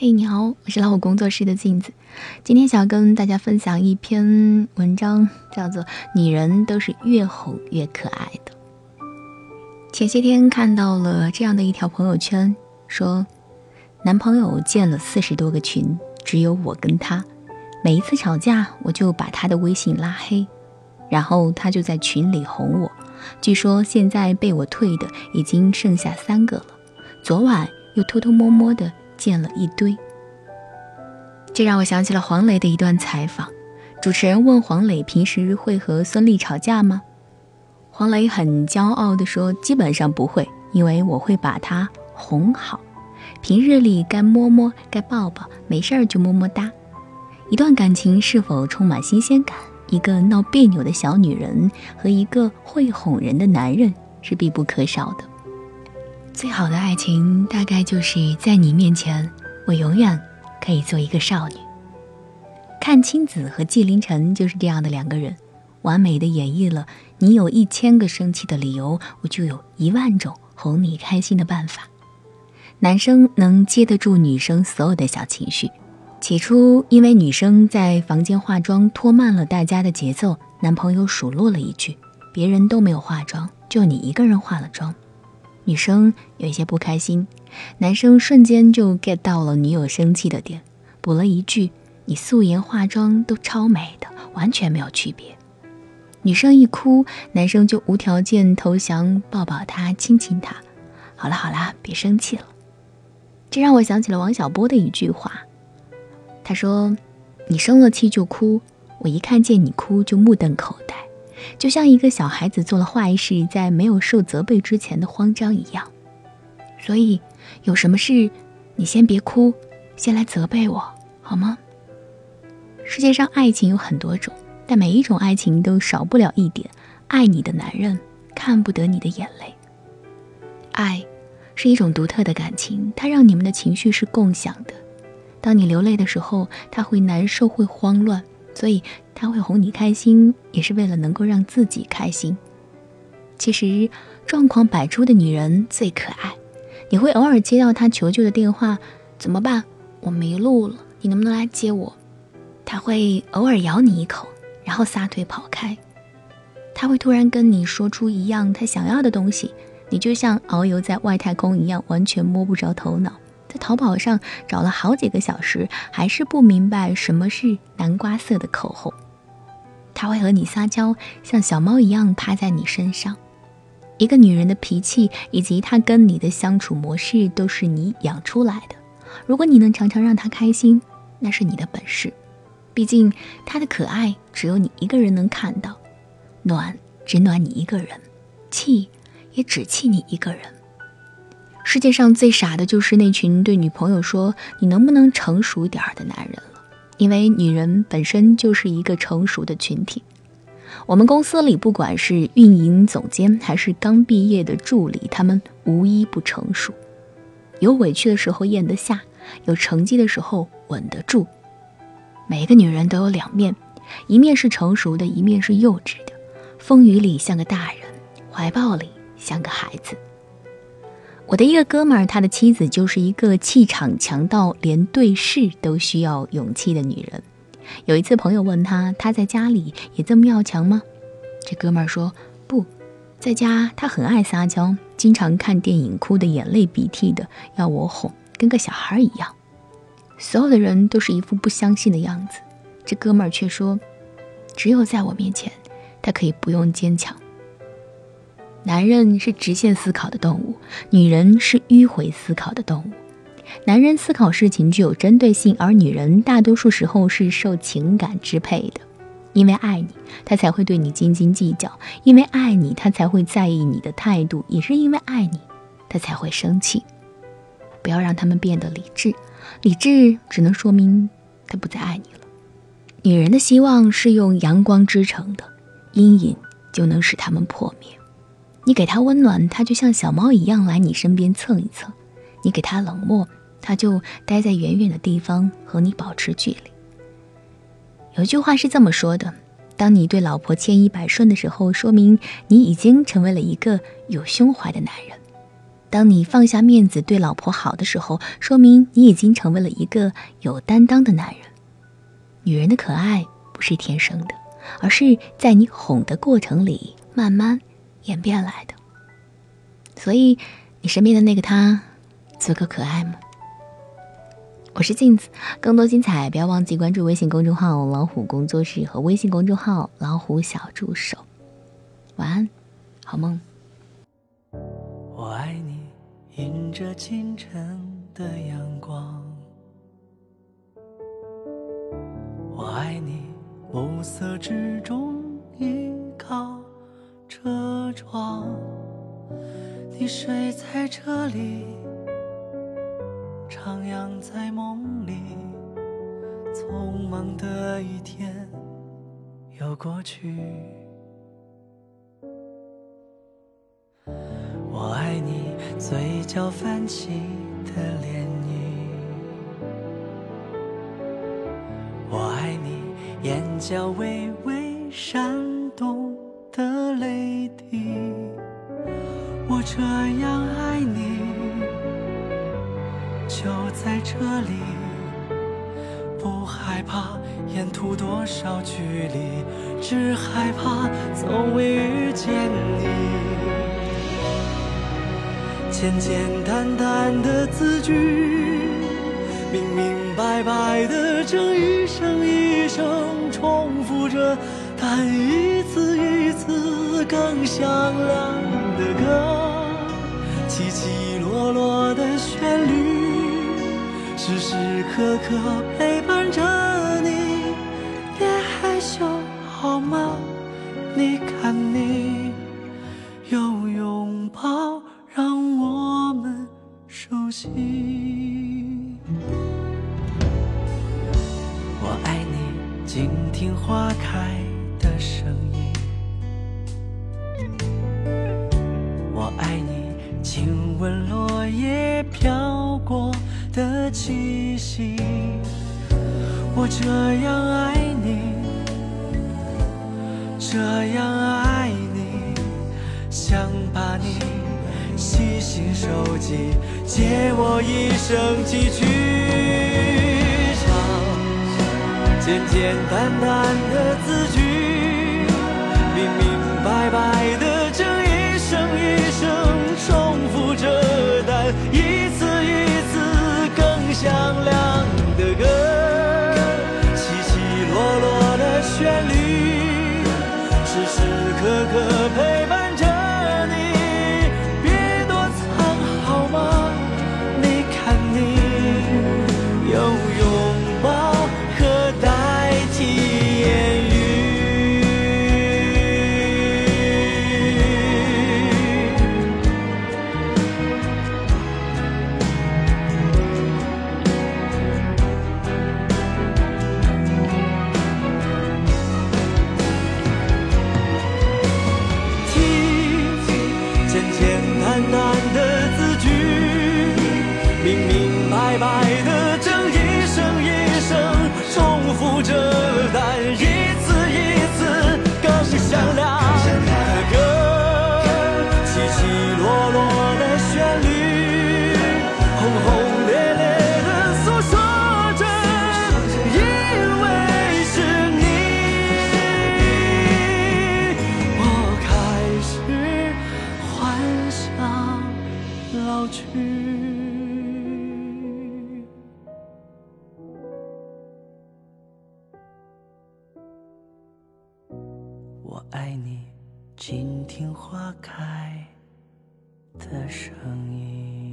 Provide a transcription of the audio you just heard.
嘿，你好，我是老虎工作室的镜子。今天想跟大家分享一篇文章，叫做《女人都是越哄越可爱的》。前些天看到了这样的一条朋友圈，说男朋友建了四十多个群，只有我跟他。每一次吵架，我就把他的微信拉黑，然后他就在群里哄我。据说现在被我退的已经剩下三个了，昨晚又偷偷摸摸的。建了一堆，这让我想起了黄磊的一段采访。主持人问黄磊平时会和孙俪吵架吗？黄磊很骄傲地说：“基本上不会，因为我会把她哄好。平日里该摸摸该抱抱，没事儿就么么哒。一段感情是否充满新鲜感？一个闹别扭的小女人和一个会哄人的男人是必不可少的。”最好的爱情，大概就是在你面前，我永远可以做一个少女。阚清子和纪凌尘就是这样的两个人，完美的演绎了你有一千个生气的理由，我就有一万种哄你开心的办法。男生能接得住女生所有的小情绪。起初，因为女生在房间化妆拖慢了大家的节奏，男朋友数落了一句：“别人都没有化妆，就你一个人化了妆。”女生有一些不开心，男生瞬间就 get 到了女友生气的点，补了一句：“你素颜化妆都超美的，完全没有区别。”女生一哭，男生就无条件投降，抱抱她，亲亲她。好了好了，别生气了。这让我想起了王小波的一句话，他说：“你生了气就哭，我一看见你哭就目瞪口呆。”就像一个小孩子做了坏事，在没有受责备之前的慌张一样，所以有什么事，你先别哭，先来责备我好吗？世界上爱情有很多种，但每一种爱情都少不了一点：爱你的男人看不得你的眼泪。爱是一种独特的感情，它让你们的情绪是共享的。当你流泪的时候，他会难受，会慌乱。所以他会哄你开心，也是为了能够让自己开心。其实状况百出的女人最可爱。你会偶尔接到他求救的电话，怎么办？我迷路了，你能不能来接我？他会偶尔咬你一口，然后撒腿跑开。他会突然跟你说出一样他想要的东西，你就像遨游在外太空一样，完全摸不着头脑。在淘宝上找了好几个小时，还是不明白什么是南瓜色的口红。他会和你撒娇，像小猫一样趴在你身上。一个女人的脾气以及她跟你的相处模式，都是你养出来的。如果你能常常让她开心，那是你的本事。毕竟她的可爱只有你一个人能看到，暖只暖你一个人，气也只气你一个人。世界上最傻的就是那群对女朋友说“你能不能成熟点儿”的男人了，因为女人本身就是一个成熟的群体。我们公司里不管是运营总监还是刚毕业的助理，他们无一不成熟。有委屈的时候咽得下，有成绩的时候稳得住。每个女人都有两面，一面是成熟的，一面是幼稚的。风雨里像个大人，怀抱里像个孩子。我的一个哥们儿，他的妻子就是一个气场强到连对视都需要勇气的女人。有一次，朋友问他，他在家里也这么要强吗？这哥们儿说不，在家他很爱撒娇，经常看电影哭得眼泪鼻涕的，要我哄，跟个小孩一样。所有的人都是一副不相信的样子，这哥们儿却说，只有在我面前，他可以不用坚强。男人是直线思考的动物，女人是迂回思考的动物。男人思考事情具有针对性，而女人大多数时候是受情感支配的。因为爱你，他才会对你斤斤计较；因为爱你，他才会在意你的态度；也是因为爱你，他才会生气。不要让他们变得理智，理智只能说明他不再爱你了。女人的希望是用阳光织成的，阴影就能使他们破灭。你给他温暖，他就像小猫一样来你身边蹭一蹭；你给他冷漠，他就待在远远的地方和你保持距离。有句话是这么说的：当你对老婆千依百顺的时候，说明你已经成为了一个有胸怀的男人。当你放下面子对老婆好的时候，说明你已经成为了一个有担当的男人。女人的可爱不是天生的，而是在你哄的过程里慢慢演变来的。所以，你身边的那个他，足够可爱吗？我是镜子，更多精彩不要忘记关注微信公众号“老虎工作室”和微信公众号“老虎小助手”。晚安，好梦。我爱你，迎着清晨的阳光。我爱你，暮色之中依靠着车窗。你睡在这里，徜徉在梦里。匆忙的一天又过去。我爱你，嘴角泛起的涟漪。我爱你，眼角微微闪动的泪滴。我这样爱你，就在这里，不害怕沿途多少距离，只害怕从未遇见你。简简单单的字句，明明白白的，正一声一声重复着，但一次一次更响亮的歌，起起落落的旋律，时时刻刻陪伴着你。别害羞好吗？你看你有拥抱。让我们熟悉。我爱你，静听花开声音。我爱你，亲吻落叶飘过的气息。我这样爱你，这样爱你，想把你。细心收集，借我一生寄去，简简单单的字句，老去我爱你，静听花开的声音。